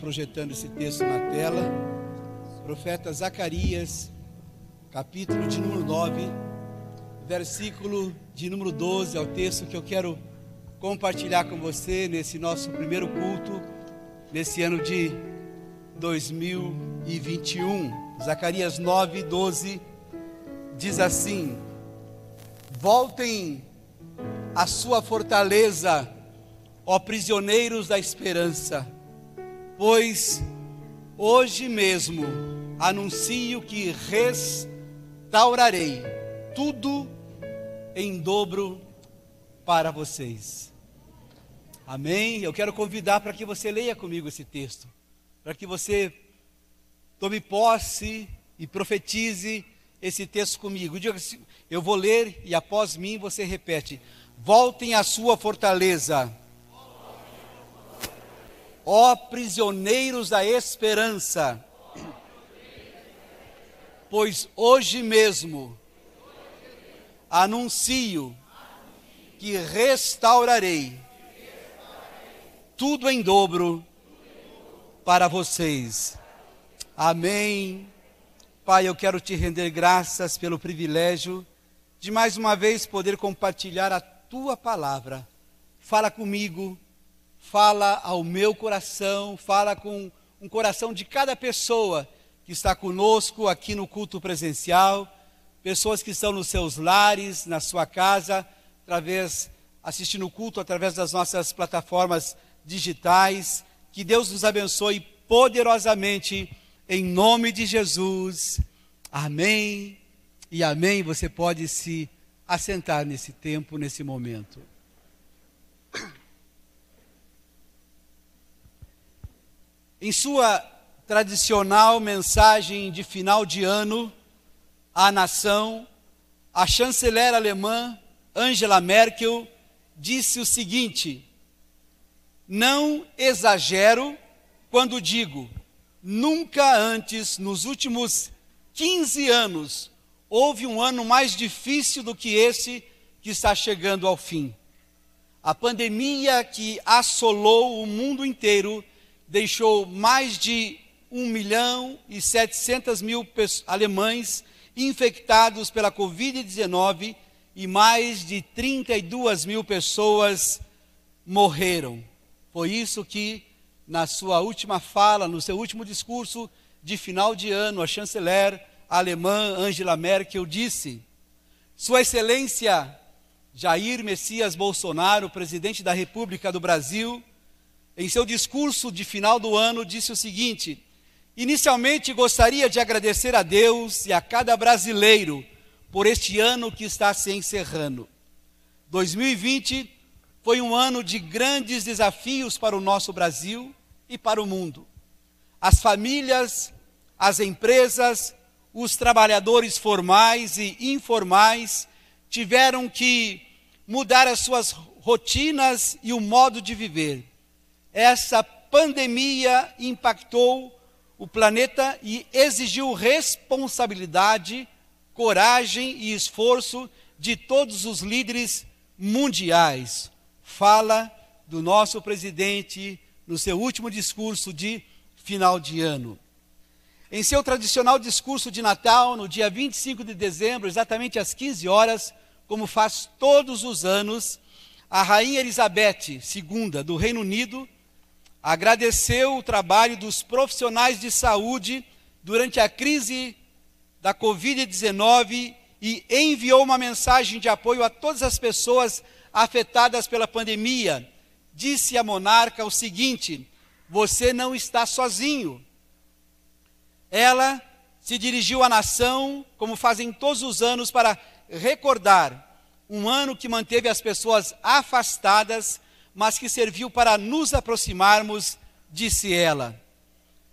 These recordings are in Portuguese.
Projetando esse texto na tela. Profeta Zacarias, capítulo de número 9, versículo de número 12, é o texto que eu quero compartilhar com você nesse nosso primeiro culto, nesse ano de 2021. Zacarias 9, 12 diz assim: Voltem à sua fortaleza, ó prisioneiros da esperança, pois hoje mesmo anuncio que restaurarei tudo em dobro para vocês. Amém? Eu quero convidar para que você leia comigo esse texto, para que você tome posse e profetize esse texto comigo. Assim, eu vou ler e após mim você repete: Voltem à sua fortaleza, ó prisioneiros da esperança, pois hoje mesmo anuncio que restaurarei tudo em dobro para vocês. Amém. Pai, eu quero te render graças pelo privilégio de mais uma vez poder compartilhar a tua palavra. Fala comigo, fala ao meu coração, fala com um coração de cada pessoa que está conosco aqui no culto presencial, pessoas que estão nos seus lares, na sua casa, através assistindo o culto através das nossas plataformas digitais. Que Deus nos abençoe poderosamente em nome de Jesus. Amém. E amém. Você pode se assentar nesse tempo, nesse momento. Em sua tradicional mensagem de final de ano à nação, a chanceler alemã Angela Merkel disse o seguinte: Não exagero quando digo, nunca antes, nos últimos 15 anos, houve um ano mais difícil do que esse que está chegando ao fim. A pandemia que assolou o mundo inteiro deixou mais de 1 milhão e 700 mil alemães infectados pela Covid-19 e mais de 32 mil pessoas morreram. Foi isso que, na sua última fala, no seu último discurso de final de ano, a chanceler alemã Angela Merkel disse: Sua Excelência Jair Messias Bolsonaro, presidente da República do Brasil, em seu discurso de final do ano, disse o seguinte: Inicialmente gostaria de agradecer a Deus e a cada brasileiro por este ano que está se encerrando. 2020 foi um ano de grandes desafios para o nosso Brasil e para o mundo. As famílias, as empresas, os trabalhadores formais e informais tiveram que mudar as suas rotinas e o modo de viver. Essa pandemia impactou o planeta e exigiu responsabilidade, coragem e esforço de todos os líderes mundiais. Fala do nosso presidente no seu último discurso de final de ano. Em seu tradicional discurso de Natal, no dia 25 de dezembro, exatamente às 15 horas, como faz todos os anos, a rainha Elizabeth II do Reino Unido agradeceu o trabalho dos profissionais de saúde durante a crise da Covid-19 e enviou uma mensagem de apoio a todas as pessoas afetadas pela pandemia. Disse a monarca o seguinte: Você não está sozinho. Ela se dirigiu à nação, como fazem todos os anos, para recordar um ano que manteve as pessoas afastadas mas que serviu para nos aproximarmos, disse ela.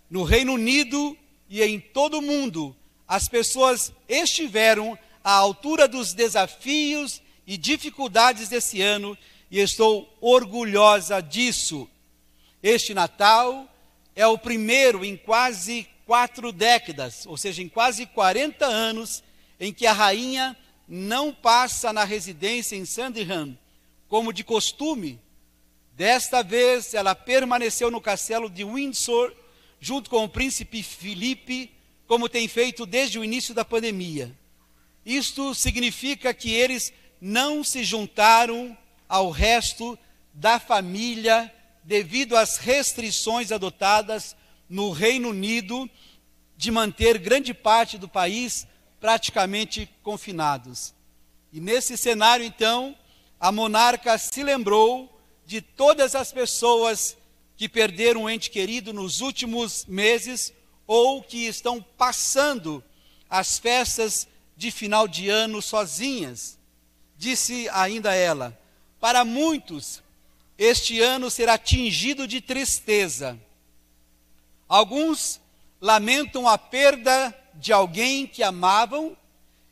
No Reino Unido e em todo o mundo, as pessoas estiveram à altura dos desafios e dificuldades desse ano e estou orgulhosa disso. Este Natal é o primeiro em quase quatro décadas, ou seja, em quase 40 anos, em que a rainha não passa na residência em Sandringham, como de costume, Desta vez, ela permaneceu no castelo de Windsor, junto com o príncipe Felipe, como tem feito desde o início da pandemia. Isto significa que eles não se juntaram ao resto da família devido às restrições adotadas no Reino Unido de manter grande parte do país praticamente confinados. E nesse cenário, então, a monarca se lembrou de todas as pessoas que perderam um ente querido nos últimos meses ou que estão passando as festas de final de ano sozinhas. Disse ainda ela: Para muitos, este ano será tingido de tristeza. Alguns lamentam a perda de alguém que amavam,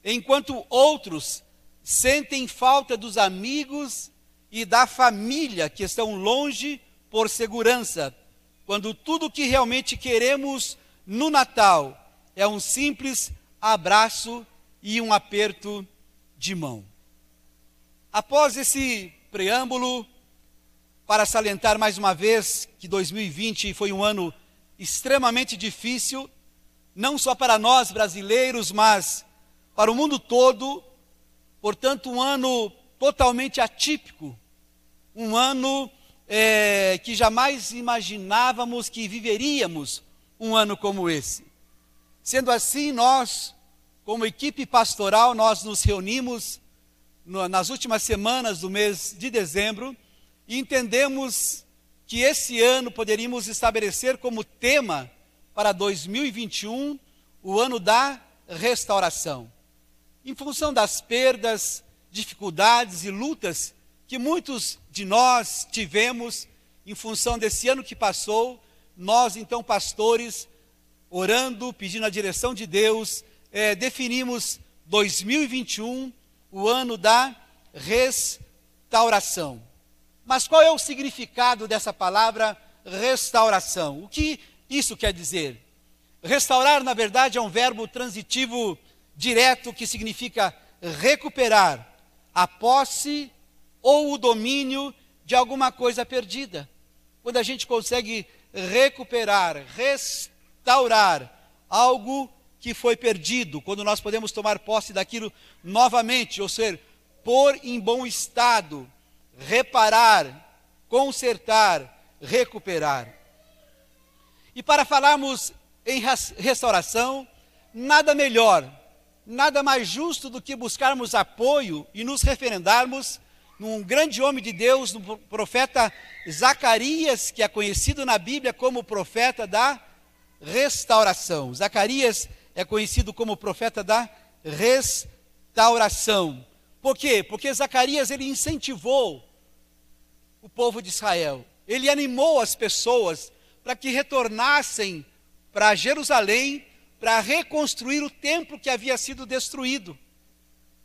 enquanto outros sentem falta dos amigos e da família que estão longe por segurança, quando tudo o que realmente queremos no Natal é um simples abraço e um aperto de mão. Após esse preâmbulo, para salientar mais uma vez que 2020 foi um ano extremamente difícil, não só para nós brasileiros, mas para o mundo todo, portanto, um ano totalmente atípico, um ano é, que jamais imaginávamos que viveríamos um ano como esse. Sendo assim, nós, como equipe pastoral, nós nos reunimos no, nas últimas semanas do mês de dezembro e entendemos que esse ano poderíamos estabelecer como tema para 2021 o ano da restauração. Em função das perdas, dificuldades e lutas que muitos de nós tivemos em função desse ano que passou, nós, então, pastores, orando, pedindo a direção de Deus, é, definimos 2021, o ano da restauração. Mas qual é o significado dessa palavra restauração? O que isso quer dizer? Restaurar, na verdade, é um verbo transitivo direto que significa recuperar a posse ou o domínio de alguma coisa perdida. Quando a gente consegue recuperar, restaurar algo que foi perdido, quando nós podemos tomar posse daquilo novamente, ou seja, pôr em bom estado, reparar, consertar, recuperar. E para falarmos em restauração, nada melhor, nada mais justo do que buscarmos apoio e nos referendarmos num grande homem de Deus, no profeta Zacarias, que é conhecido na Bíblia como profeta da restauração. Zacarias é conhecido como profeta da restauração. Por quê? Porque Zacarias ele incentivou o povo de Israel. Ele animou as pessoas para que retornassem para Jerusalém para reconstruir o templo que havia sido destruído.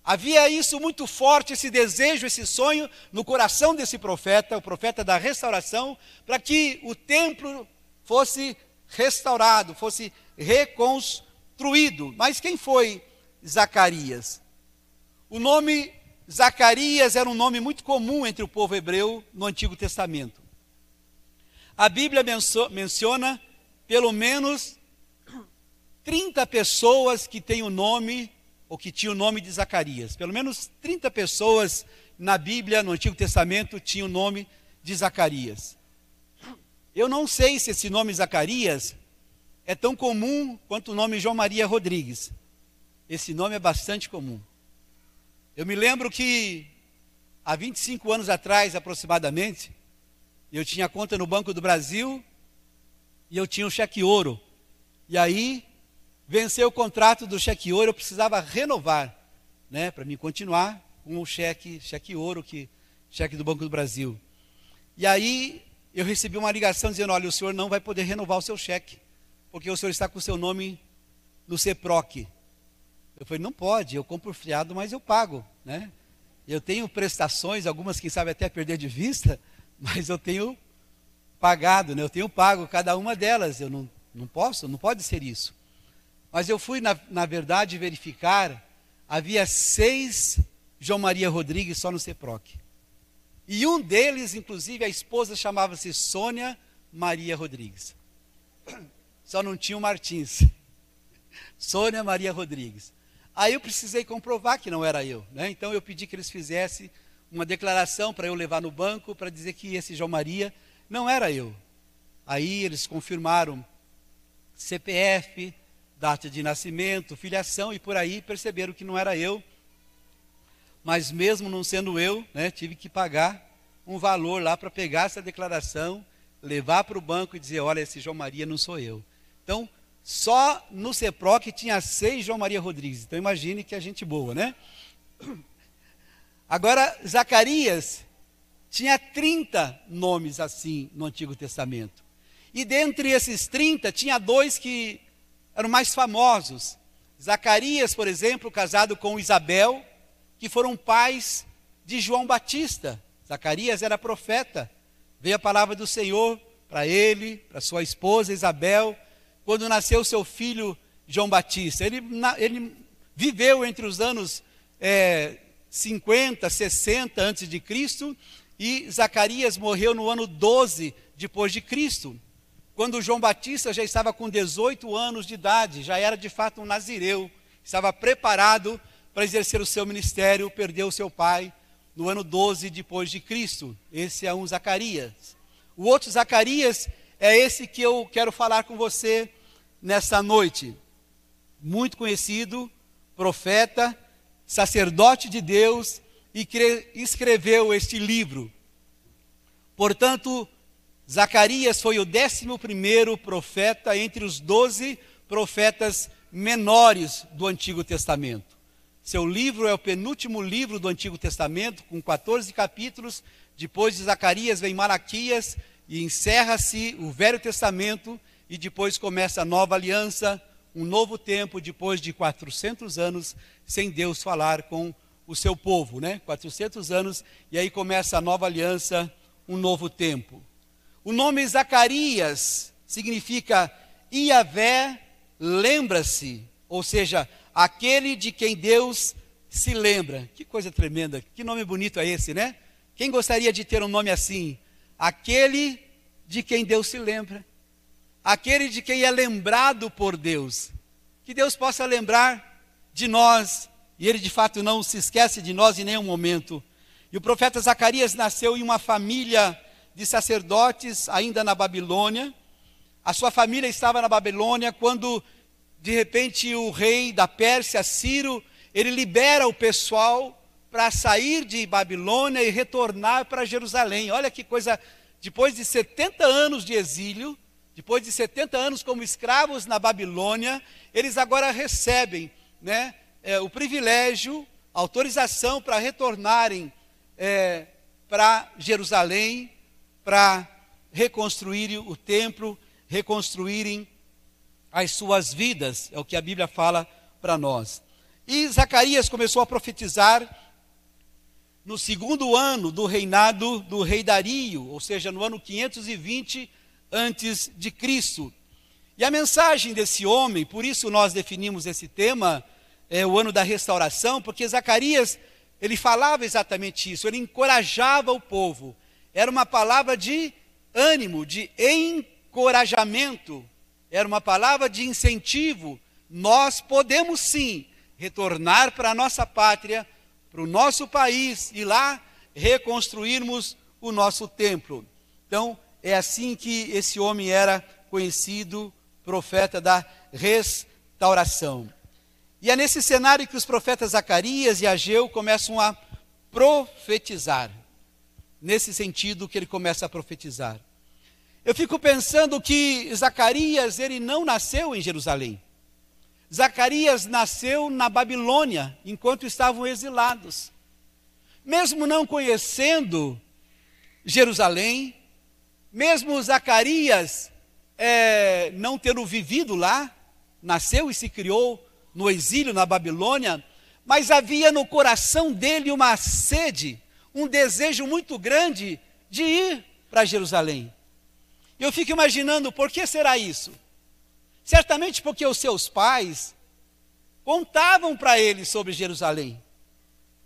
Havia isso muito forte, esse desejo, esse sonho no coração desse profeta, o profeta da restauração, para que o templo fosse restaurado, fosse reconstruído. Mas quem foi Zacarias? O nome Zacarias era um nome muito comum entre o povo hebreu no Antigo Testamento. A Bíblia menciona pelo menos 30 pessoas que têm o nome ou que tinha o nome de Zacarias. Pelo menos 30 pessoas na Bíblia, no Antigo Testamento, tinham o nome de Zacarias. Eu não sei se esse nome Zacarias é tão comum quanto o nome João Maria Rodrigues. Esse nome é bastante comum. Eu me lembro que há 25 anos atrás, aproximadamente, eu tinha conta no Banco do Brasil e eu tinha um cheque ouro. E aí venceu o contrato do cheque ouro, eu precisava renovar, né, para me continuar com o cheque, cheque ouro, que cheque do Banco do Brasil. E aí eu recebi uma ligação dizendo: olha, o senhor não vai poder renovar o seu cheque, porque o senhor está com o seu nome no CEPROC. Eu falei: não pode, eu compro fiado, mas eu pago, né? Eu tenho prestações, algumas quem sabe até perder de vista, mas eu tenho pagado, né? Eu tenho pago cada uma delas. Eu não, não posso, não pode ser isso. Mas eu fui, na, na verdade, verificar, havia seis João Maria Rodrigues só no CEPROC. E um deles, inclusive, a esposa chamava-se Sônia Maria Rodrigues. Só não tinha o Martins. Sônia Maria Rodrigues. Aí eu precisei comprovar que não era eu. Né? Então eu pedi que eles fizessem uma declaração para eu levar no banco para dizer que esse João Maria não era eu. Aí eles confirmaram CPF, data de nascimento, filiação e por aí perceberam que não era eu. Mas mesmo não sendo eu, né, tive que pagar um valor lá para pegar essa declaração, levar para o banco e dizer: olha, esse João Maria não sou eu. Então, só no CEPROC tinha seis João Maria Rodrigues. Então imagine que é gente boa, né? Agora, Zacarias tinha 30 nomes assim no Antigo Testamento. E dentre esses 30, tinha dois que eram mais famosos. Zacarias, por exemplo, casado com Isabel, que foram pais de João Batista. Zacarias era profeta. Veio a palavra do Senhor para ele, para sua esposa Isabel, quando nasceu seu filho João Batista. Ele, ele viveu entre os anos é, 50, 60 antes de Cristo e Zacarias morreu no ano 12 depois de Cristo. Quando João Batista já estava com 18 anos de idade, já era de fato um nazireu, estava preparado para exercer o seu ministério, perdeu seu pai no ano 12 depois de Cristo. Esse é um Zacarias. O outro Zacarias é esse que eu quero falar com você nessa noite. Muito conhecido, profeta, sacerdote de Deus e escreveu este livro. Portanto, Zacarias foi o décimo primeiro profeta entre os doze profetas menores do Antigo Testamento. Seu livro é o penúltimo livro do Antigo Testamento, com 14 capítulos. Depois de Zacarias vem Malaquias e encerra-se o Velho Testamento e depois começa a nova aliança, um novo tempo depois de 400 anos sem Deus falar com o seu povo, né? 400 anos e aí começa a nova aliança, um novo tempo. O nome Zacarias significa Iavé lembra-se, ou seja, aquele de quem Deus se lembra. Que coisa tremenda, que nome bonito é esse, né? Quem gostaria de ter um nome assim? Aquele de quem Deus se lembra, aquele de quem é lembrado por Deus. Que Deus possa lembrar de nós, e Ele de fato não se esquece de nós em nenhum momento. E o profeta Zacarias nasceu em uma família de sacerdotes, ainda na Babilônia. A sua família estava na Babilônia quando de repente o rei da Pérsia, Ciro, ele libera o pessoal para sair de Babilônia e retornar para Jerusalém. Olha que coisa, depois de 70 anos de exílio, depois de 70 anos como escravos na Babilônia, eles agora recebem né, é, o privilégio, autorização para retornarem é, para Jerusalém, para reconstruírem o templo, reconstruírem as suas vidas, é o que a Bíblia fala para nós. E Zacarias começou a profetizar no segundo ano do reinado do rei Dario, ou seja, no ano 520 antes de Cristo. E a mensagem desse homem, por isso nós definimos esse tema, é o ano da restauração, porque Zacarias, ele falava exatamente isso, ele encorajava o povo. Era uma palavra de ânimo, de encorajamento era uma palavra de incentivo. Nós podemos sim retornar para a nossa pátria, para o nosso país e lá reconstruirmos o nosso templo. Então, é assim que esse homem era conhecido, profeta da restauração. E é nesse cenário que os profetas Zacarias e Ageu começam a profetizar. Nesse sentido que ele começa a profetizar. Eu fico pensando que Zacarias, ele não nasceu em Jerusalém. Zacarias nasceu na Babilônia, enquanto estavam exilados. Mesmo não conhecendo Jerusalém, mesmo Zacarias é, não tendo vivido lá, nasceu e se criou no exílio na Babilônia, mas havia no coração dele uma sede, um desejo muito grande de ir para Jerusalém. Eu fico imaginando por que será isso? Certamente porque os seus pais contavam para ele sobre Jerusalém.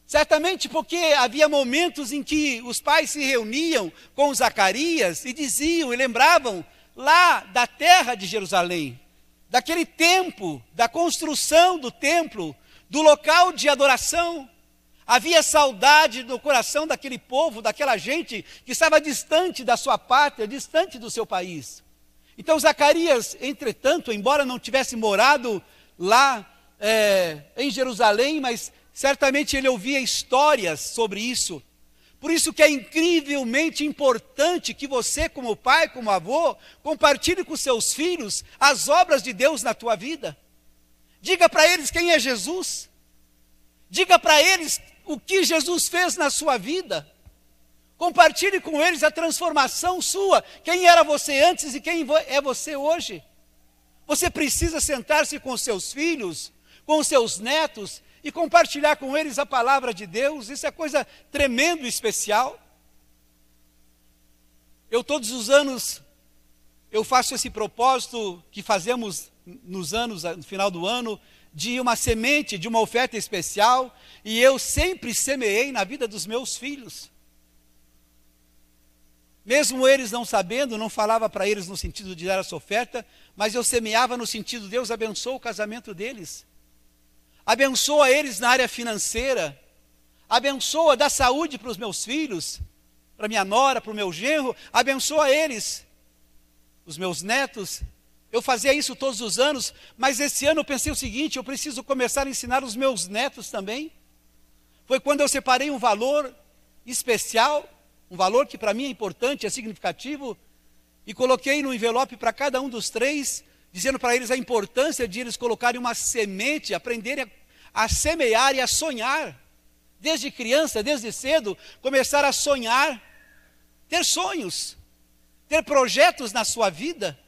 Certamente porque havia momentos em que os pais se reuniam com Zacarias e diziam e lembravam lá da terra de Jerusalém, daquele tempo, da construção do templo, do local de adoração. Havia saudade no coração daquele povo, daquela gente que estava distante da sua pátria, distante do seu país. Então Zacarias, entretanto, embora não tivesse morado lá é, em Jerusalém, mas certamente ele ouvia histórias sobre isso. Por isso que é incrivelmente importante que você, como pai, como avô, compartilhe com seus filhos as obras de Deus na tua vida. Diga para eles quem é Jesus. Diga para eles o que Jesus fez na sua vida. Compartilhe com eles a transformação sua. Quem era você antes e quem é você hoje. Você precisa sentar-se com seus filhos, com seus netos e compartilhar com eles a palavra de Deus. Isso é coisa tremendo e especial. Eu todos os anos eu faço esse propósito que fazemos nos anos no final do ano de uma semente, de uma oferta especial, e eu sempre semeei na vida dos meus filhos. Mesmo eles não sabendo, não falava para eles no sentido de dar essa oferta, mas eu semeava no sentido, Deus abençoa o casamento deles. Abençoa eles na área financeira. Abençoa, dá saúde para os meus filhos, para minha nora, para o meu genro. Abençoa eles, os meus netos. Eu fazia isso todos os anos, mas esse ano eu pensei o seguinte: eu preciso começar a ensinar os meus netos também. Foi quando eu separei um valor especial um valor que para mim é importante, é significativo, e coloquei no envelope para cada um dos três, dizendo para eles a importância de eles colocarem uma semente, aprenderem a, a semear e a sonhar. Desde criança, desde cedo, começar a sonhar, ter sonhos, ter projetos na sua vida.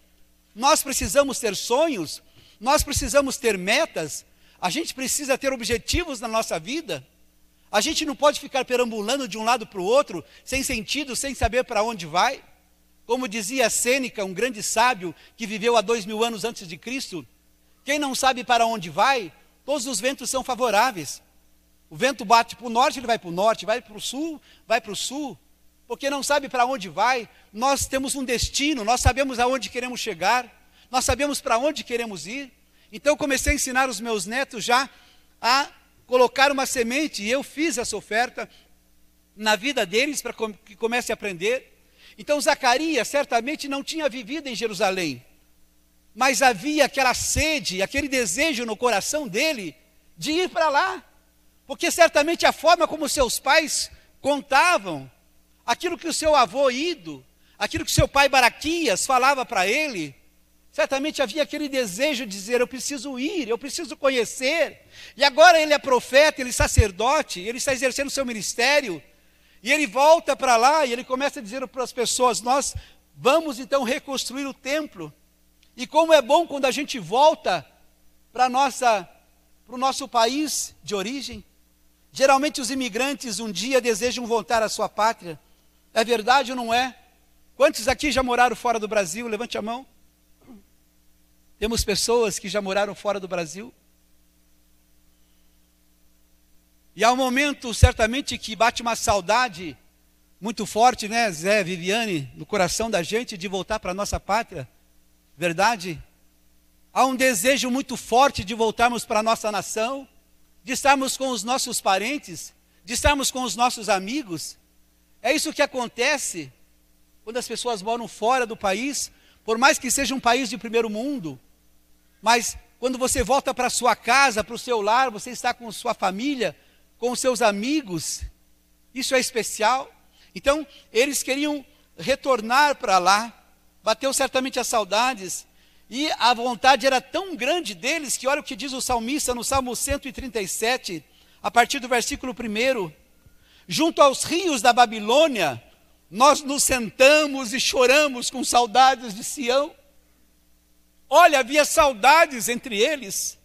Nós precisamos ter sonhos, nós precisamos ter metas, a gente precisa ter objetivos na nossa vida. A gente não pode ficar perambulando de um lado para o outro, sem sentido, sem saber para onde vai. Como dizia Sêneca, um grande sábio que viveu há dois mil anos antes de Cristo, quem não sabe para onde vai, todos os ventos são favoráveis. O vento bate para o norte, ele vai para o norte, vai para o sul, vai para o sul, porque não sabe para onde vai. Nós temos um destino, nós sabemos aonde queremos chegar, nós sabemos para onde queremos ir. Então eu comecei a ensinar os meus netos já a colocar uma semente, e eu fiz essa oferta na vida deles para que comece a aprender. Então Zacarias certamente não tinha vivido em Jerusalém, mas havia aquela sede, aquele desejo no coração dele de ir para lá, porque certamente a forma como seus pais contavam, aquilo que o seu avô Ido, aquilo que seu pai Baraquias falava para ele, Certamente havia aquele desejo de dizer: eu preciso ir, eu preciso conhecer. E agora ele é profeta, ele é sacerdote, ele está exercendo seu ministério. E ele volta para lá e ele começa a dizer para as pessoas: Nós vamos então reconstruir o templo. E como é bom quando a gente volta para nossa para o nosso país de origem. Geralmente os imigrantes um dia desejam voltar à sua pátria. É verdade ou não é? Quantos aqui já moraram fora do Brasil? Levante a mão. Temos pessoas que já moraram fora do Brasil. E há um momento, certamente, que bate uma saudade muito forte, né, Zé, Viviane, no coração da gente de voltar para a nossa pátria. Verdade? Há um desejo muito forte de voltarmos para a nossa nação, de estarmos com os nossos parentes, de estarmos com os nossos amigos. É isso que acontece quando as pessoas moram fora do país, por mais que seja um país de primeiro mundo, mas quando você volta para sua casa, para o seu lar, você está com sua família, com seus amigos, isso é especial. Então, eles queriam retornar para lá, bateu certamente as saudades, e a vontade era tão grande deles que olha o que diz o salmista no Salmo 137, a partir do versículo 1. Junto aos rios da Babilônia, nós nos sentamos e choramos com saudades de Sião. Olha, havia saudades entre eles.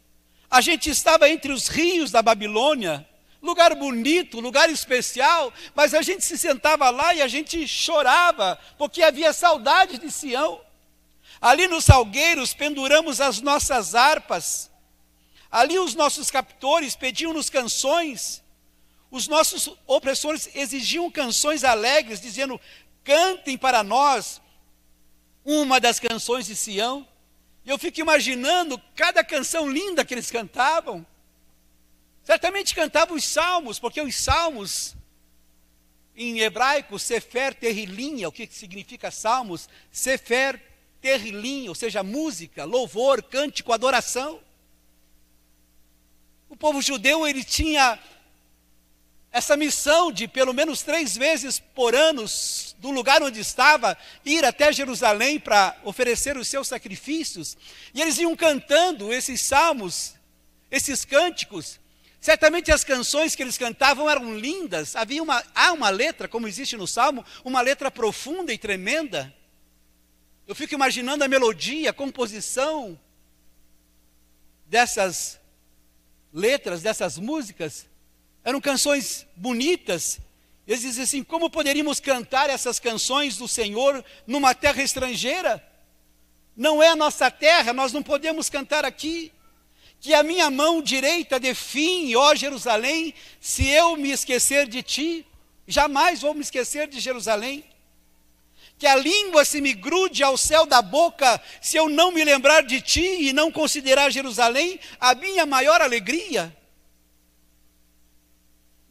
A gente estava entre os rios da Babilônia, lugar bonito, lugar especial, mas a gente se sentava lá e a gente chorava, porque havia saudade de Sião. Ali nos salgueiros penduramos as nossas harpas. Ali os nossos captores pediam-nos canções. Os nossos opressores exigiam canções alegres, dizendo: cantem para nós uma das canções de Sião. E eu fico imaginando cada canção linda que eles cantavam. Certamente cantavam os salmos, porque os salmos, em hebraico, Sefer Terrilim, o que significa salmos? Sefer Terrilim, ou seja, música, louvor, cântico, adoração. O povo judeu, ele tinha essa missão de pelo menos três vezes por ano, do lugar onde estava, ir até Jerusalém para oferecer os seus sacrifícios, e eles iam cantando esses salmos, esses cânticos. Certamente as canções que eles cantavam eram lindas, havia uma, há uma letra, como existe no salmo, uma letra profunda e tremenda. Eu fico imaginando a melodia, a composição dessas letras, dessas músicas. Eram canções bonitas. Eles dizem assim: como poderíamos cantar essas canções do Senhor numa terra estrangeira? Não é a nossa terra, nós não podemos cantar aqui. Que a minha mão direita define, ó Jerusalém, se eu me esquecer de ti, jamais vou me esquecer de Jerusalém. Que a língua se me grude ao céu da boca, se eu não me lembrar de ti e não considerar Jerusalém a minha maior alegria.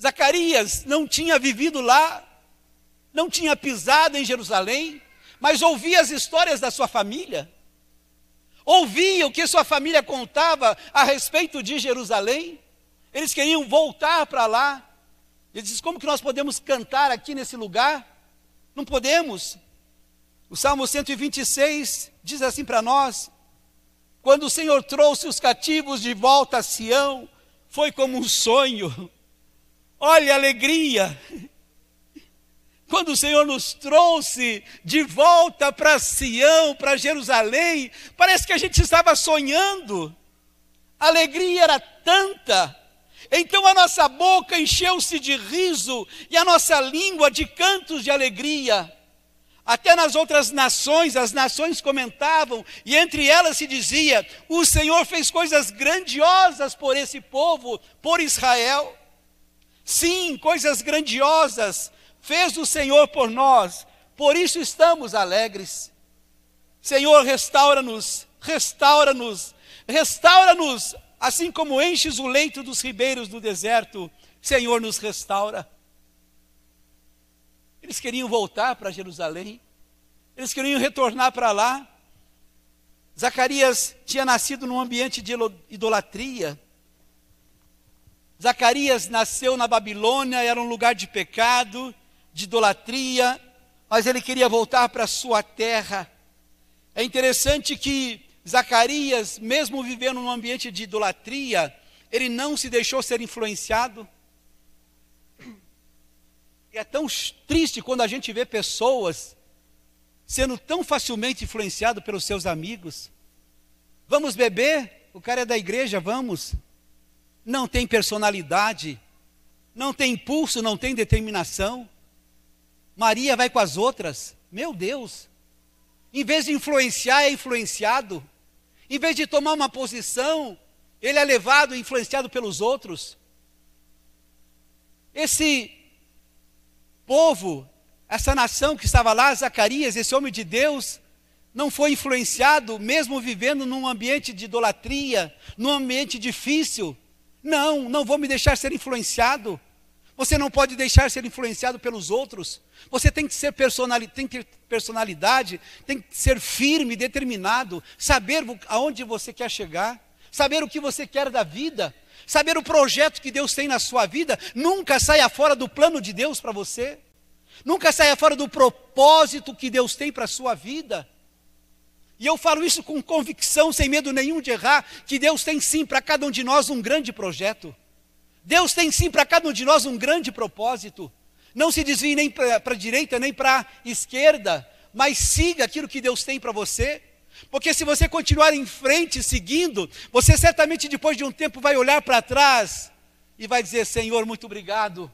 Zacarias não tinha vivido lá, não tinha pisado em Jerusalém, mas ouvia as histórias da sua família, ouvia o que sua família contava a respeito de Jerusalém. Eles queriam voltar para lá. Ele diz: Como que nós podemos cantar aqui nesse lugar? Não podemos. O Salmo 126 diz assim para nós: Quando o Senhor trouxe os cativos de volta a Sião, foi como um sonho. Olha a alegria. Quando o Senhor nos trouxe de volta para Sião, para Jerusalém, parece que a gente estava sonhando. A alegria era tanta. Então a nossa boca encheu-se de riso e a nossa língua de cantos de alegria. Até nas outras nações, as nações comentavam, e entre elas se dizia: O Senhor fez coisas grandiosas por esse povo, por Israel. Sim, coisas grandiosas fez o Senhor por nós, por isso estamos alegres. Senhor, restaura-nos, restaura-nos, restaura-nos, assim como enches o leito dos ribeiros do deserto, Senhor, nos restaura. Eles queriam voltar para Jerusalém, eles queriam retornar para lá. Zacarias tinha nascido num ambiente de idolatria, Zacarias nasceu na Babilônia, era um lugar de pecado, de idolatria, mas ele queria voltar para sua terra. É interessante que Zacarias, mesmo vivendo num ambiente de idolatria, ele não se deixou ser influenciado. E é tão triste quando a gente vê pessoas sendo tão facilmente influenciado pelos seus amigos. Vamos beber? O cara é da igreja, vamos não tem personalidade, não tem impulso, não tem determinação. Maria vai com as outras, meu Deus. Em vez de influenciar, é influenciado. Em vez de tomar uma posição, ele é levado e influenciado pelos outros. Esse povo, essa nação que estava lá, Zacarias, esse homem de Deus, não foi influenciado, mesmo vivendo num ambiente de idolatria, num ambiente difícil, não, não vou me deixar ser influenciado. Você não pode deixar ser influenciado pelos outros. Você tem que ser personalidade, tem que ter personalidade, tem que ser firme, determinado, saber aonde você quer chegar, saber o que você quer da vida, saber o projeto que Deus tem na sua vida. Nunca saia fora do plano de Deus para você. Nunca saia fora do propósito que Deus tem para a sua vida. E eu falo isso com convicção, sem medo nenhum de errar, que Deus tem sim para cada um de nós um grande projeto. Deus tem sim para cada um de nós um grande propósito. Não se desvie nem para a direita, nem para a esquerda, mas siga aquilo que Deus tem para você. Porque se você continuar em frente, seguindo, você certamente depois de um tempo vai olhar para trás e vai dizer: Senhor, muito obrigado.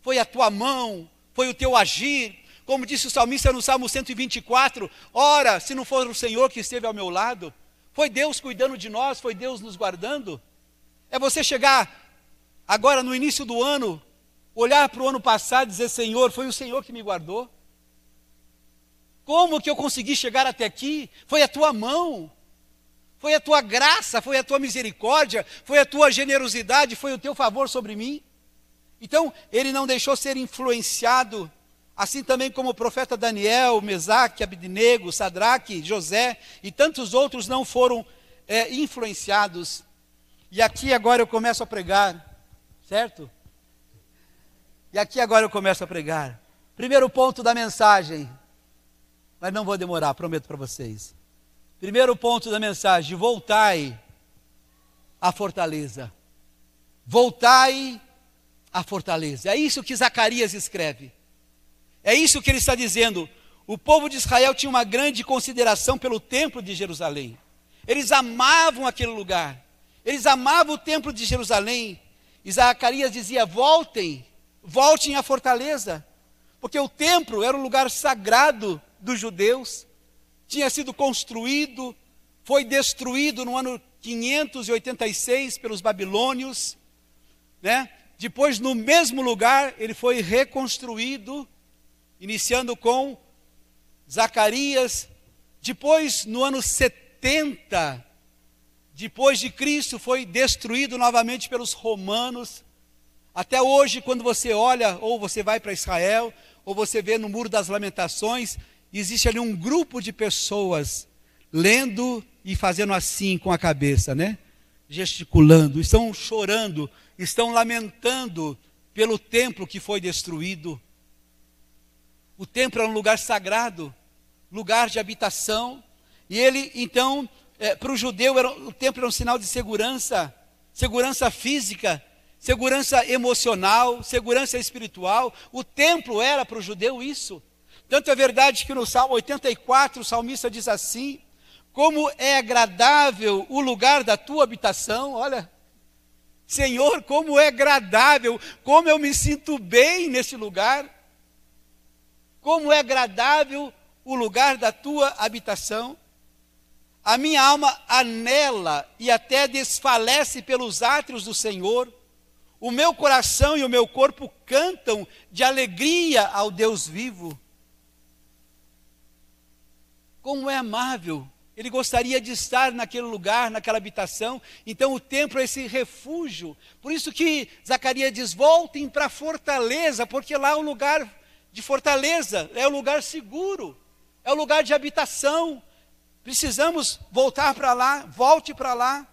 Foi a tua mão, foi o teu agir, como disse o salmista no Salmo 124: Ora, se não for o Senhor que esteve ao meu lado, foi Deus cuidando de nós, foi Deus nos guardando. É você chegar agora no início do ano, olhar para o ano passado e dizer: Senhor, foi o Senhor que me guardou. Como que eu consegui chegar até aqui? Foi a tua mão, foi a tua graça, foi a tua misericórdia, foi a tua generosidade, foi o teu favor sobre mim. Então, ele não deixou ser influenciado, assim também como o profeta Daniel, Mesaque, Abidnego, Sadraque, José e tantos outros não foram é, influenciados. E aqui agora eu começo a pregar, certo? E aqui agora eu começo a pregar. Primeiro ponto da mensagem, mas não vou demorar, prometo para vocês. Primeiro ponto da mensagem: voltai à fortaleza. Voltai à fortaleza. É isso que Zacarias escreve. É isso que ele está dizendo. O povo de Israel tinha uma grande consideração pelo templo de Jerusalém. Eles amavam aquele lugar. Eles amavam o templo de Jerusalém. E Zacarias dizia: voltem voltem à fortaleza, porque o templo era um lugar sagrado dos judeus, tinha sido construído, foi destruído no ano 586 pelos babilônios, né? Depois, no mesmo lugar, ele foi reconstruído, iniciando com Zacarias. Depois, no ano 70 depois de Cristo, foi destruído novamente pelos romanos. Até hoje, quando você olha, ou você vai para Israel, ou você vê no Muro das Lamentações, existe ali um grupo de pessoas lendo e fazendo assim com a cabeça, né? Gesticulando, estão chorando, estão lamentando pelo templo que foi destruído. O templo era um lugar sagrado, lugar de habitação, e ele, então, é, para o judeu, era, o templo era um sinal de segurança, segurança física, segurança emocional, segurança espiritual. O templo era para o judeu isso. Tanto é verdade que no Salmo 84 o salmista diz assim: Como é agradável o lugar da tua habitação, olha. Senhor, como é agradável, como eu me sinto bem nesse lugar. Como é agradável o lugar da tua habitação. A minha alma anela e até desfalece pelos átrios do Senhor o meu coração e o meu corpo cantam de alegria ao Deus vivo. Como é amável. Ele gostaria de estar naquele lugar, naquela habitação. Então o templo é esse refúgio. Por isso que Zacarias diz: voltem para a fortaleza, porque lá é um lugar de fortaleza, é um lugar seguro, é um lugar de habitação. Precisamos voltar para lá, volte para lá.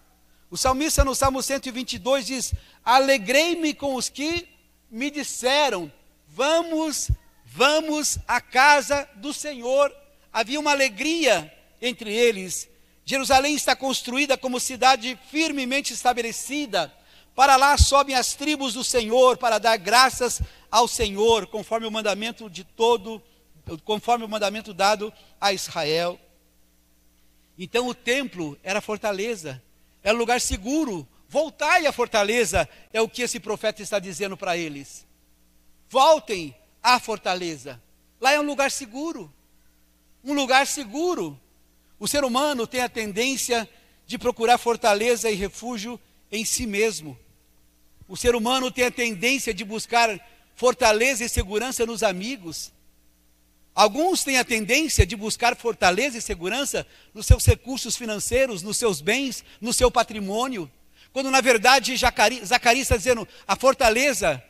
O salmista no Salmo 122 diz: Alegrei-me com os que me disseram: Vamos, vamos à casa do Senhor. Havia uma alegria entre eles. Jerusalém está construída como cidade firmemente estabelecida. Para lá sobem as tribos do Senhor para dar graças ao Senhor, conforme o mandamento de todo, conforme o mandamento dado a Israel. Então o templo era fortaleza, era lugar seguro, Voltai à fortaleza, é o que esse profeta está dizendo para eles. Voltem à fortaleza. Lá é um lugar seguro. Um lugar seguro. O ser humano tem a tendência de procurar fortaleza e refúgio em si mesmo. O ser humano tem a tendência de buscar fortaleza e segurança nos amigos. Alguns têm a tendência de buscar fortaleza e segurança nos seus recursos financeiros, nos seus bens, no seu patrimônio. Quando na verdade Zacarias está dizendo, a fortaleza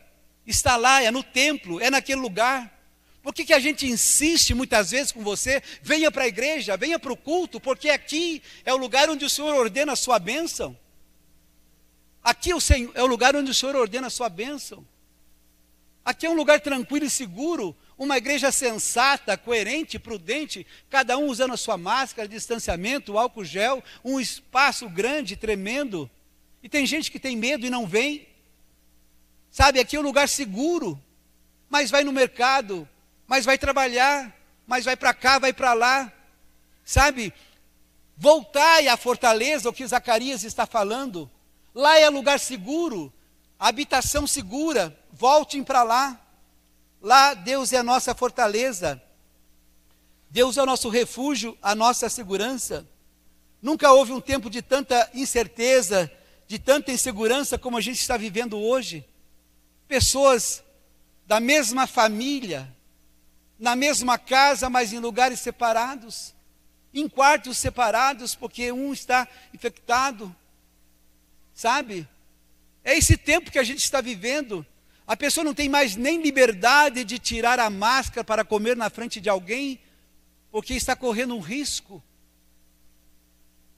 está lá, é no templo, é naquele lugar. Por que, que a gente insiste muitas vezes com você? Venha para a igreja, venha para o culto, porque aqui é o lugar onde o Senhor ordena a sua bênção. Aqui é o lugar onde o Senhor ordena a sua bênção. Aqui é um lugar tranquilo e seguro, uma igreja sensata, coerente, prudente, cada um usando a sua máscara, distanciamento, álcool gel, um espaço grande, tremendo. E tem gente que tem medo e não vem. Sabe, aqui é um lugar seguro, mas vai no mercado, mas vai trabalhar, mas vai para cá, vai para lá. Sabe, voltai à fortaleza, o que Zacarias está falando. Lá é lugar seguro, habitação segura, voltem para lá. Lá Deus é a nossa fortaleza. Deus é o nosso refúgio, a nossa segurança. Nunca houve um tempo de tanta incerteza, de tanta insegurança como a gente está vivendo hoje. Pessoas da mesma família, na mesma casa, mas em lugares separados, em quartos separados, porque um está infectado. Sabe? É esse tempo que a gente está vivendo. A pessoa não tem mais nem liberdade de tirar a máscara para comer na frente de alguém, porque está correndo um risco.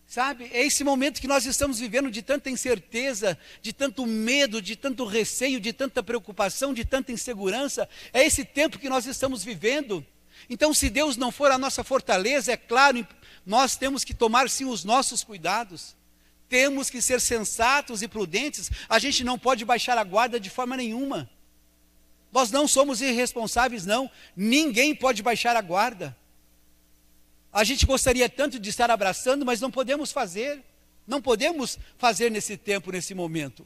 Sabe? É esse momento que nós estamos vivendo de tanta incerteza, de tanto medo, de tanto receio, de tanta preocupação, de tanta insegurança. É esse tempo que nós estamos vivendo. Então, se Deus não for a nossa fortaleza, é claro, nós temos que tomar sim os nossos cuidados. Temos que ser sensatos e prudentes. A gente não pode baixar a guarda de forma nenhuma. Nós não somos irresponsáveis, não. Ninguém pode baixar a guarda. A gente gostaria tanto de estar abraçando, mas não podemos fazer. Não podemos fazer nesse tempo, nesse momento.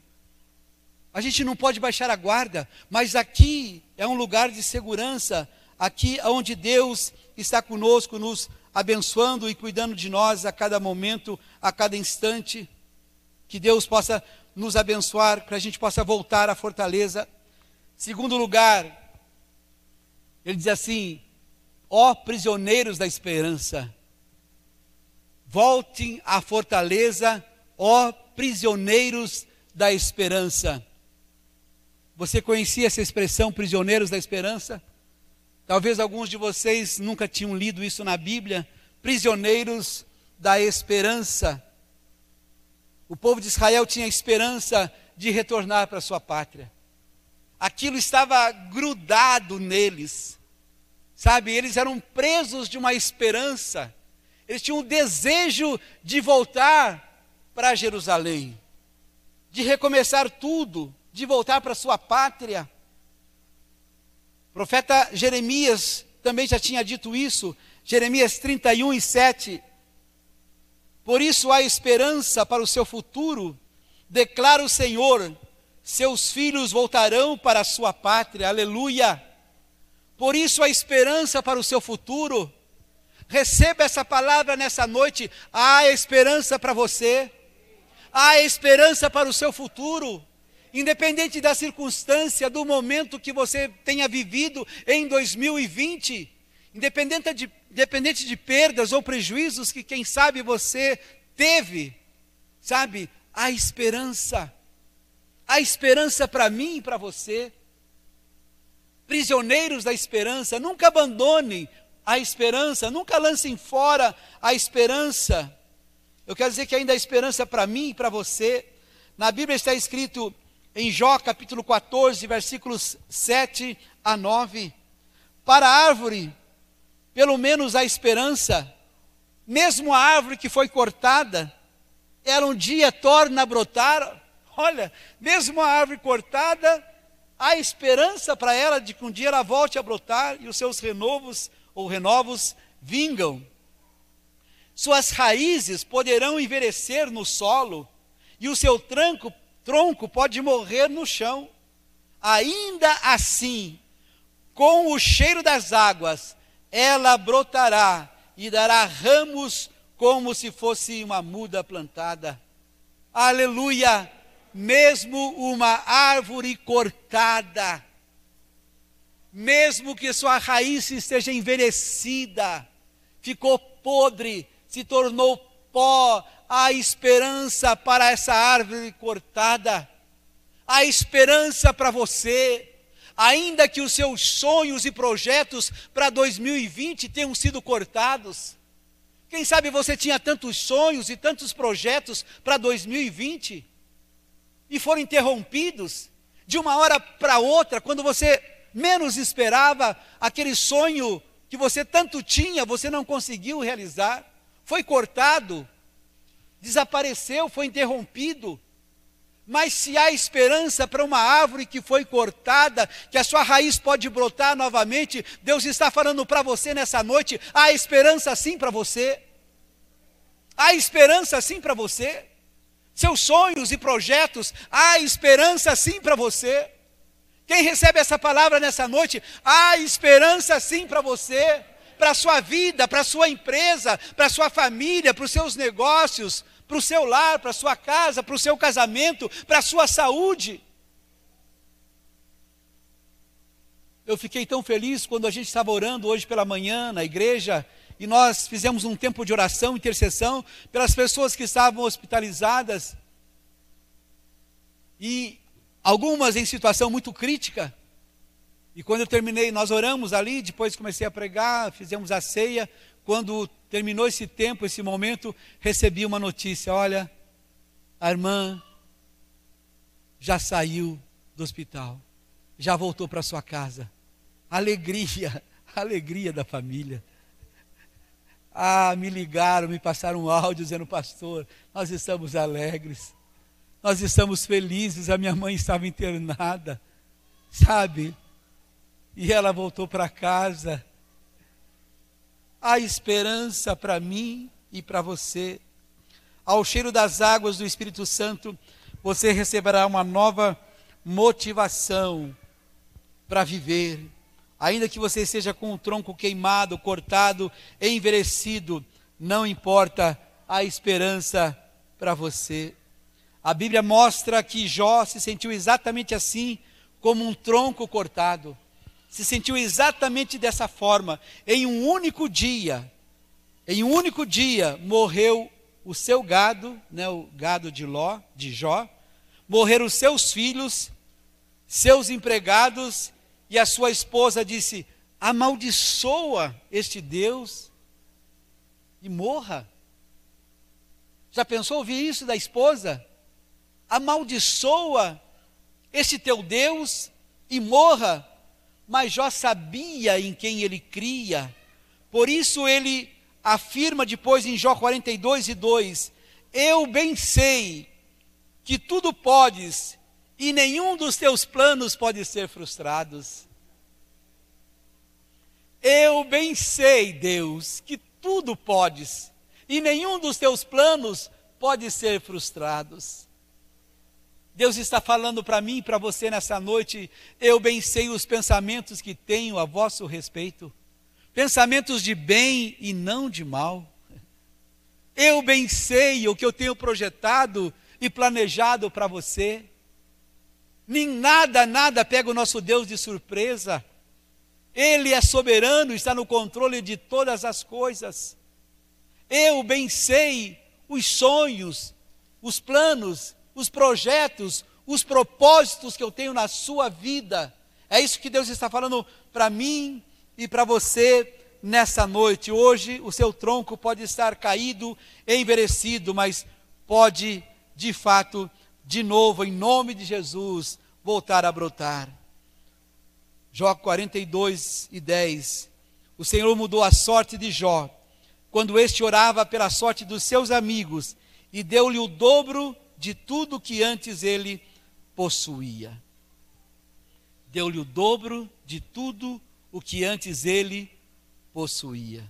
A gente não pode baixar a guarda, mas aqui é um lugar de segurança, aqui é onde Deus está conosco, nos abençoando e cuidando de nós a cada momento, a cada instante. Que Deus possa nos abençoar, para a gente possa voltar à fortaleza. Segundo lugar, ele diz assim: Ó prisioneiros da esperança, voltem à fortaleza, ó prisioneiros da esperança. Você conhecia essa expressão, prisioneiros da esperança? Talvez alguns de vocês nunca tinham lido isso na Bíblia. Prisioneiros da esperança. O povo de Israel tinha esperança de retornar para sua pátria. Aquilo estava grudado neles. Sabe, eles eram presos de uma esperança. Eles tinham o desejo de voltar para Jerusalém, de recomeçar tudo, de voltar para sua pátria. Profeta Jeremias também já tinha dito isso, Jeremias 31 e 7. Por isso há esperança para o seu futuro, declara o Senhor, seus filhos voltarão para a sua pátria, aleluia. Por isso a esperança para o seu futuro. Receba essa palavra nessa noite. Há esperança para você. Há esperança para o seu futuro. Independente da circunstância, do momento que você tenha vivido em 2020, independente de, independente de perdas ou prejuízos que, quem sabe, você teve, sabe, há esperança. Há esperança para mim e para você prisioneiros da esperança, nunca abandonem a esperança, nunca lancem fora a esperança. Eu quero dizer que ainda há esperança para mim e para você. Na Bíblia está escrito em Jó capítulo 14, versículos 7 a 9: Para a árvore, pelo menos há esperança, mesmo a árvore que foi cortada, ela um dia torna a brotar. Olha, mesmo a árvore cortada, há esperança para ela de que um dia ela volte a brotar e os seus renovos ou renovos vingam. Suas raízes poderão envelhecer no solo e o seu tranco, tronco pode morrer no chão. Ainda assim, com o cheiro das águas, ela brotará e dará ramos como se fosse uma muda plantada. Aleluia! mesmo uma árvore cortada, mesmo que sua raiz esteja envelhecida, ficou podre, se tornou pó, há esperança para essa árvore cortada, há esperança para você, ainda que os seus sonhos e projetos para 2020 tenham sido cortados. Quem sabe você tinha tantos sonhos e tantos projetos para 2020? e foram interrompidos de uma hora para outra, quando você menos esperava, aquele sonho que você tanto tinha, você não conseguiu realizar, foi cortado, desapareceu, foi interrompido. Mas se há esperança para uma árvore que foi cortada, que a sua raiz pode brotar novamente, Deus está falando para você nessa noite: há esperança sim para você. Há esperança sim para você seus sonhos e projetos, há esperança sim para você. Quem recebe essa palavra nessa noite, há esperança sim para você, para a sua vida, para a sua empresa, para a sua família, para os seus negócios, para o seu lar, para a sua casa, para o seu casamento, para a sua saúde. eu fiquei tão feliz quando a gente estava orando hoje pela manhã na igreja e nós fizemos um tempo de oração, intercessão pelas pessoas que estavam hospitalizadas e algumas em situação muito crítica. E quando eu terminei, nós oramos ali, depois comecei a pregar, fizemos a ceia. Quando terminou esse tempo, esse momento, recebi uma notícia: olha, a irmã já saiu do hospital, já voltou para sua casa. Alegria, alegria da família. Ah, me ligaram, me passaram um áudio dizendo, pastor, nós estamos alegres, nós estamos felizes. A minha mãe estava internada, sabe? E ela voltou para casa. Há esperança para mim e para você. Ao cheiro das águas do Espírito Santo, você receberá uma nova motivação para viver. Ainda que você esteja com o tronco queimado, cortado, envelhecido, não importa a esperança para você. A Bíblia mostra que Jó se sentiu exatamente assim, como um tronco cortado. Se sentiu exatamente dessa forma. Em um único dia, em um único dia, morreu o seu gado, né, o gado de Ló, de Jó, morreram os seus filhos, seus empregados, e a sua esposa disse: amaldiçoa este Deus e morra. Já pensou ouvir isso da esposa? Amaldiçoa este teu Deus e morra. Mas Jó sabia em quem ele cria, por isso ele afirma depois em Jó 42 e 2: Eu bem sei que tudo podes e nenhum dos teus planos pode ser frustrados. Eu bem sei, Deus, que tudo podes e nenhum dos teus planos pode ser frustrados. Deus está falando para mim e para você nessa noite, eu bem sei os pensamentos que tenho a vosso respeito, pensamentos de bem e não de mal. Eu bem sei o que eu tenho projetado e planejado para você. Nem nada, nada pega o nosso Deus de surpresa. Ele é soberano, está no controle de todas as coisas. Eu bem sei os sonhos, os planos, os projetos, os propósitos que eu tenho na sua vida. É isso que Deus está falando para mim e para você nessa noite. Hoje o seu tronco pode estar caído, envelhecido, mas pode de fato, de novo, em nome de Jesus, voltar a brotar. Jó 42 e 10. O Senhor mudou a sorte de Jó, quando este orava pela sorte dos seus amigos, e deu-lhe o dobro de tudo que antes ele possuía. Deu-lhe o dobro de tudo o que antes ele possuía.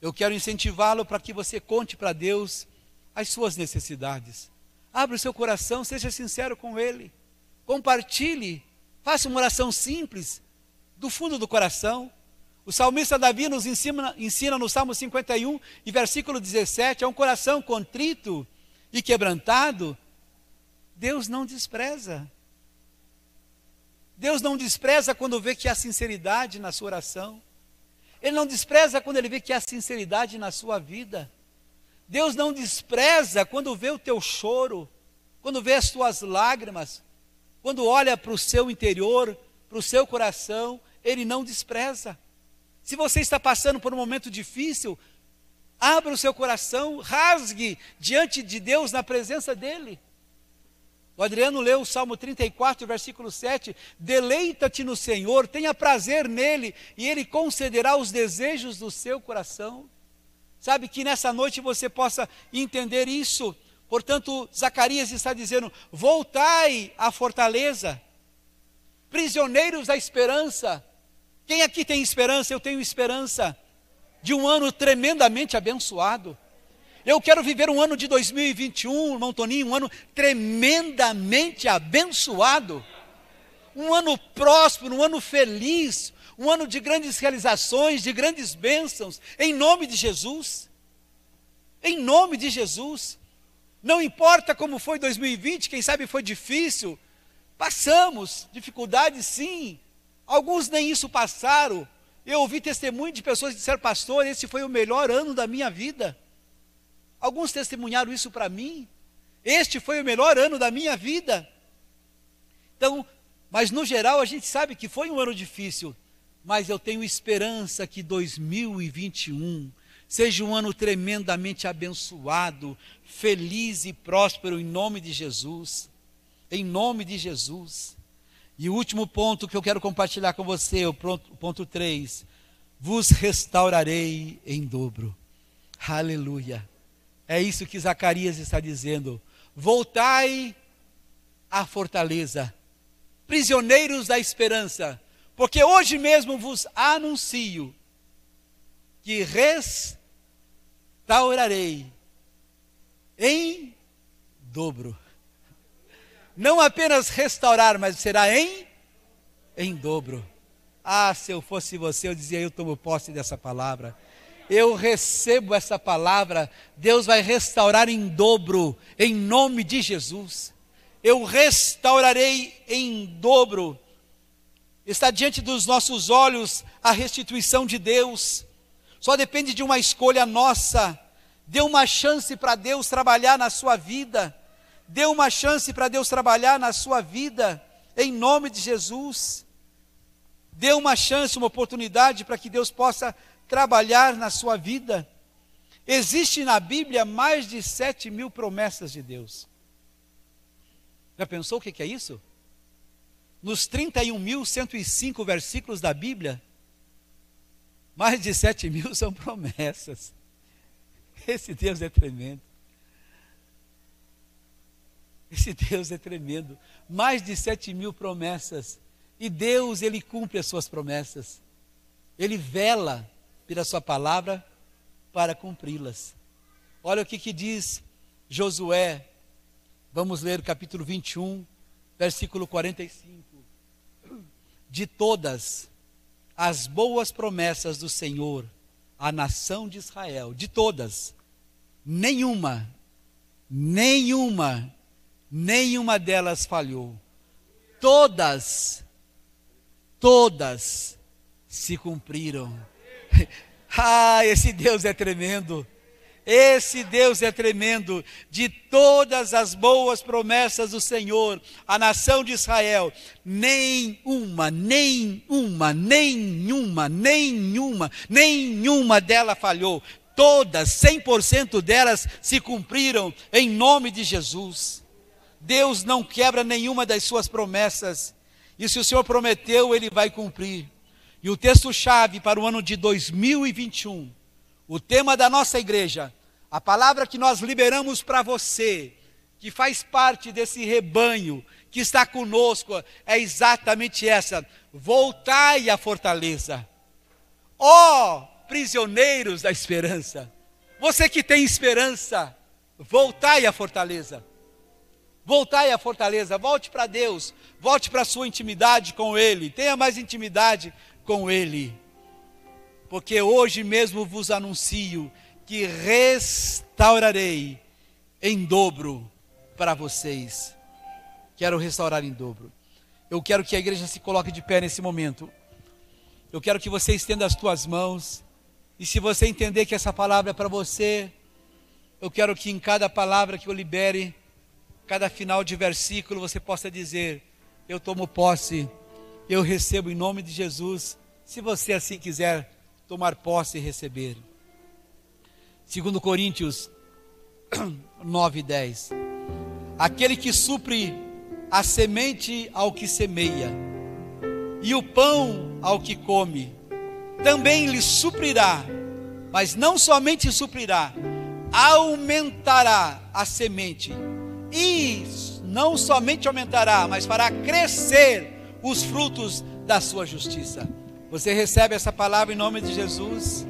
Eu quero incentivá-lo para que você conte para Deus as suas necessidades. Abra o seu coração, seja sincero com Ele. Compartilhe, faça uma oração simples, do fundo do coração. O salmista Davi nos ensina, ensina no Salmo 51 e versículo 17: é um coração contrito e quebrantado, Deus não despreza. Deus não despreza quando vê que há sinceridade na sua oração. Ele não despreza quando ele vê que há sinceridade na sua vida. Deus não despreza quando vê o teu choro, quando vê as tuas lágrimas, quando olha para o seu interior, para o seu coração, Ele não despreza. Se você está passando por um momento difícil, abra o seu coração, rasgue diante de Deus na presença dEle. O Adriano leu o Salmo 34, versículo 7: Deleita-te no Senhor, tenha prazer nele, e Ele concederá os desejos do seu coração. Sabe que nessa noite você possa entender isso. Portanto, Zacarias está dizendo: voltai à fortaleza, prisioneiros da esperança. Quem aqui tem esperança? Eu tenho esperança de um ano tremendamente abençoado. Eu quero viver um ano de 2021, irmão Toninho, um ano tremendamente abençoado. Um ano próspero, um ano feliz, um ano de grandes realizações, de grandes bênçãos, em nome de Jesus. Em nome de Jesus. Não importa como foi 2020, quem sabe foi difícil, passamos dificuldades sim, Alguns nem isso passaram. Eu ouvi testemunho de pessoas que disseram, pastor, esse foi o melhor ano da minha vida. Alguns testemunharam isso para mim. Este foi o melhor ano da minha vida. Então, mas no geral a gente sabe que foi um ano difícil, mas eu tenho esperança que 2021 seja um ano tremendamente abençoado, feliz e próspero em nome de Jesus. Em nome de Jesus. E o último ponto que eu quero compartilhar com você, o ponto 3. Vos restaurarei em dobro. Aleluia. É isso que Zacarias está dizendo. Voltai à fortaleza, prisioneiros da esperança, porque hoje mesmo vos anuncio que restaurarei em dobro. Não apenas restaurar, mas será em em dobro. Ah, se eu fosse você, eu dizia, eu tomo posse dessa palavra eu recebo essa palavra, Deus vai restaurar em dobro, em nome de Jesus. Eu restaurarei em dobro. Está diante dos nossos olhos a restituição de Deus. Só depende de uma escolha nossa. Dê uma chance para Deus trabalhar na sua vida. Dê uma chance para Deus trabalhar na sua vida, em nome de Jesus. Dê uma chance, uma oportunidade para que Deus possa trabalhar na sua vida. Existe na Bíblia mais de sete mil promessas de Deus. Já pensou o que é isso? Nos 31.105 versículos da Bíblia, mais de sete mil são promessas. Esse Deus é tremendo. Esse Deus é tremendo. Mais de sete mil promessas. E Deus, Ele cumpre as suas promessas. Ele vela pela sua palavra para cumpri-las. Olha o que, que diz Josué, vamos ler o capítulo 21, versículo 45. De todas as boas promessas do Senhor à nação de Israel, de todas, nenhuma, nenhuma, nenhuma delas falhou. Todas, todas se cumpriram ah, esse Deus é tremendo. Esse Deus é tremendo, de todas as boas promessas do Senhor, a nação de Israel, nenhuma, nenhuma, nenhuma, nenhuma, nenhuma dela falhou. Todas, 100% delas se cumpriram em nome de Jesus. Deus não quebra nenhuma das suas promessas, e se o Senhor prometeu, Ele vai cumprir. E o texto-chave para o ano de 2021, o tema da nossa igreja, a palavra que nós liberamos para você, que faz parte desse rebanho, que está conosco, é exatamente essa: voltai à fortaleza. Ó oh, prisioneiros da esperança, você que tem esperança, voltai à fortaleza. Voltai à fortaleza, volte para Deus, volte para a sua intimidade com Ele, tenha mais intimidade com Ele. Porque hoje mesmo vos anuncio que restaurarei em dobro para vocês. Quero restaurar em dobro. Eu quero que a igreja se coloque de pé nesse momento. Eu quero que você estenda as tuas mãos. E se você entender que essa palavra é para você, eu quero que em cada palavra que eu libere, cada final de versículo, você possa dizer: Eu tomo posse eu recebo em nome de Jesus, se você assim quiser tomar posse e receber. Segundo Coríntios 9, 10. Aquele que supre a semente ao que semeia, e o pão ao que come, também lhe suprirá, mas não somente suprirá, aumentará a semente, e não somente aumentará, mas fará crescer os frutos da sua justiça. Você recebe essa palavra em nome de Jesus.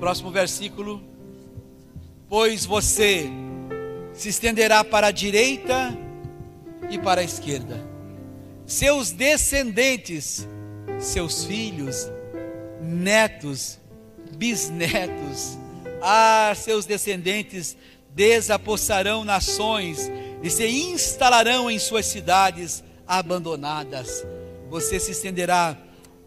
Próximo versículo. Pois você se estenderá para a direita e para a esquerda. Seus descendentes, seus filhos, netos, bisnetos, ah, seus descendentes desapossarão nações e se instalarão em suas cidades abandonadas. você se estenderá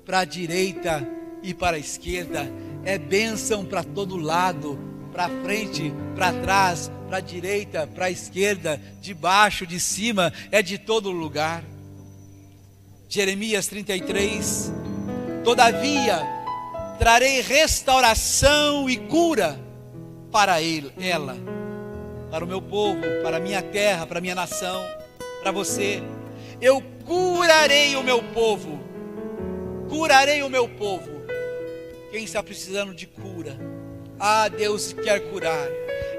para a direita e para a esquerda. É bênção para todo lado, para frente, para trás, para a direita, para a esquerda, de baixo, de cima, é de todo lugar. Jeremias 33. Todavia, trarei restauração e cura para ele, ela, para o meu povo, para a minha terra, para a minha nação, para você. Eu curarei o meu povo, curarei o meu povo. Quem está precisando de cura? Ah, Deus quer curar.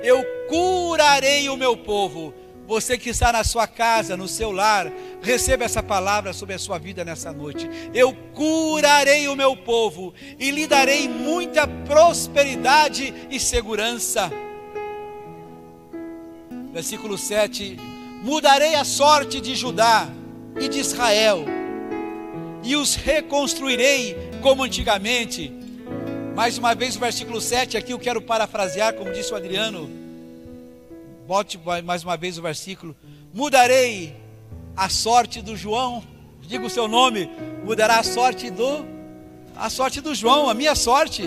Eu curarei o meu povo. Você que está na sua casa, no seu lar, receba essa palavra sobre a sua vida nessa noite. Eu curarei o meu povo e lhe darei muita prosperidade e segurança. Versículo 7: Mudarei a sorte de Judá e de Israel, e os reconstruirei como antigamente. Mais uma vez o versículo 7, aqui eu quero parafrasear, como disse o Adriano Bote mais uma vez o versículo. Mudarei a sorte do João. Diga o seu nome. Mudará a sorte do a sorte do João, a minha sorte,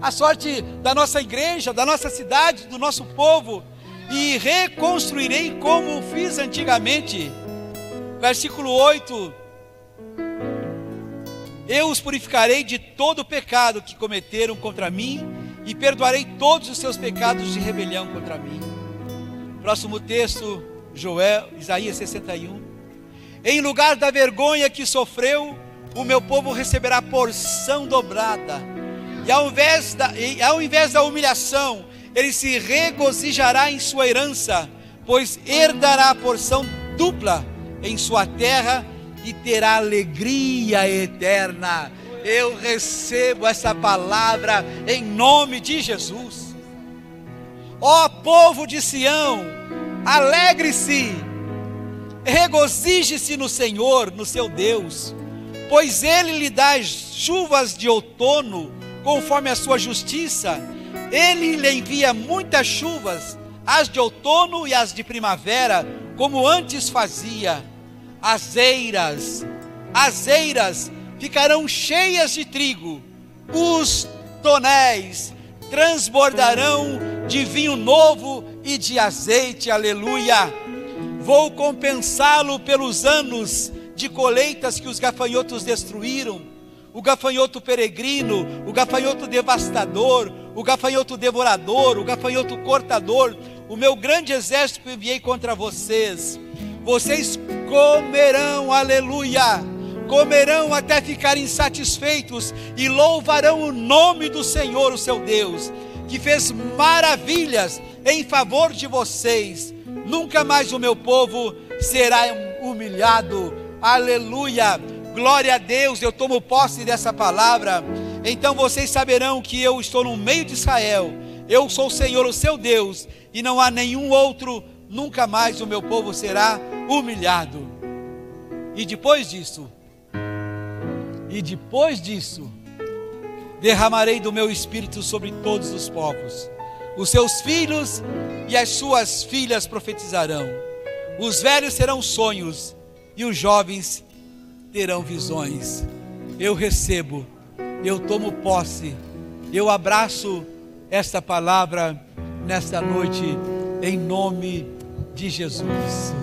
a sorte da nossa igreja, da nossa cidade, do nosso povo, e reconstruirei como fiz antigamente. Versículo 8: Eu os purificarei de todo o pecado que cometeram contra mim, e perdoarei todos os seus pecados de rebelião contra mim. Próximo texto, Joel, Isaías 61. Em lugar da vergonha que sofreu, o meu povo receberá porção dobrada. E ao invés da, ao invés da humilhação, ele se regozijará em sua herança, pois herdará a porção dupla em sua terra e terá alegria eterna. Eu recebo essa palavra em nome de Jesus. Ó povo de Sião, alegre-se, regozije-se no Senhor, no seu Deus, pois Ele lhe dá chuvas de outono, conforme a sua justiça. Ele lhe envia muitas chuvas, as de outono e as de primavera, como antes fazia. As eiras, as eiras ficarão cheias de trigo, os tonéis transbordarão de vinho novo e de azeite, aleluia. Vou compensá-lo pelos anos de colheitas que os gafanhotos destruíram. O gafanhoto peregrino, o gafanhoto devastador, o gafanhoto devorador, o gafanhoto cortador, o meu grande exército que enviei contra vocês. Vocês comerão, aleluia, comerão até ficarem satisfeitos e louvarão o nome do Senhor, o seu Deus que fez maravilhas em favor de vocês. Nunca mais o meu povo será humilhado. Aleluia. Glória a Deus. Eu tomo posse dessa palavra. Então vocês saberão que eu estou no meio de Israel. Eu sou o Senhor, o seu Deus, e não há nenhum outro. Nunca mais o meu povo será humilhado. E depois disso, e depois disso, derramarei do meu espírito sobre todos os povos. Os seus filhos e as suas filhas profetizarão. Os velhos terão sonhos e os jovens terão visões. Eu recebo, eu tomo posse, eu abraço esta palavra nesta noite, em nome de Jesus.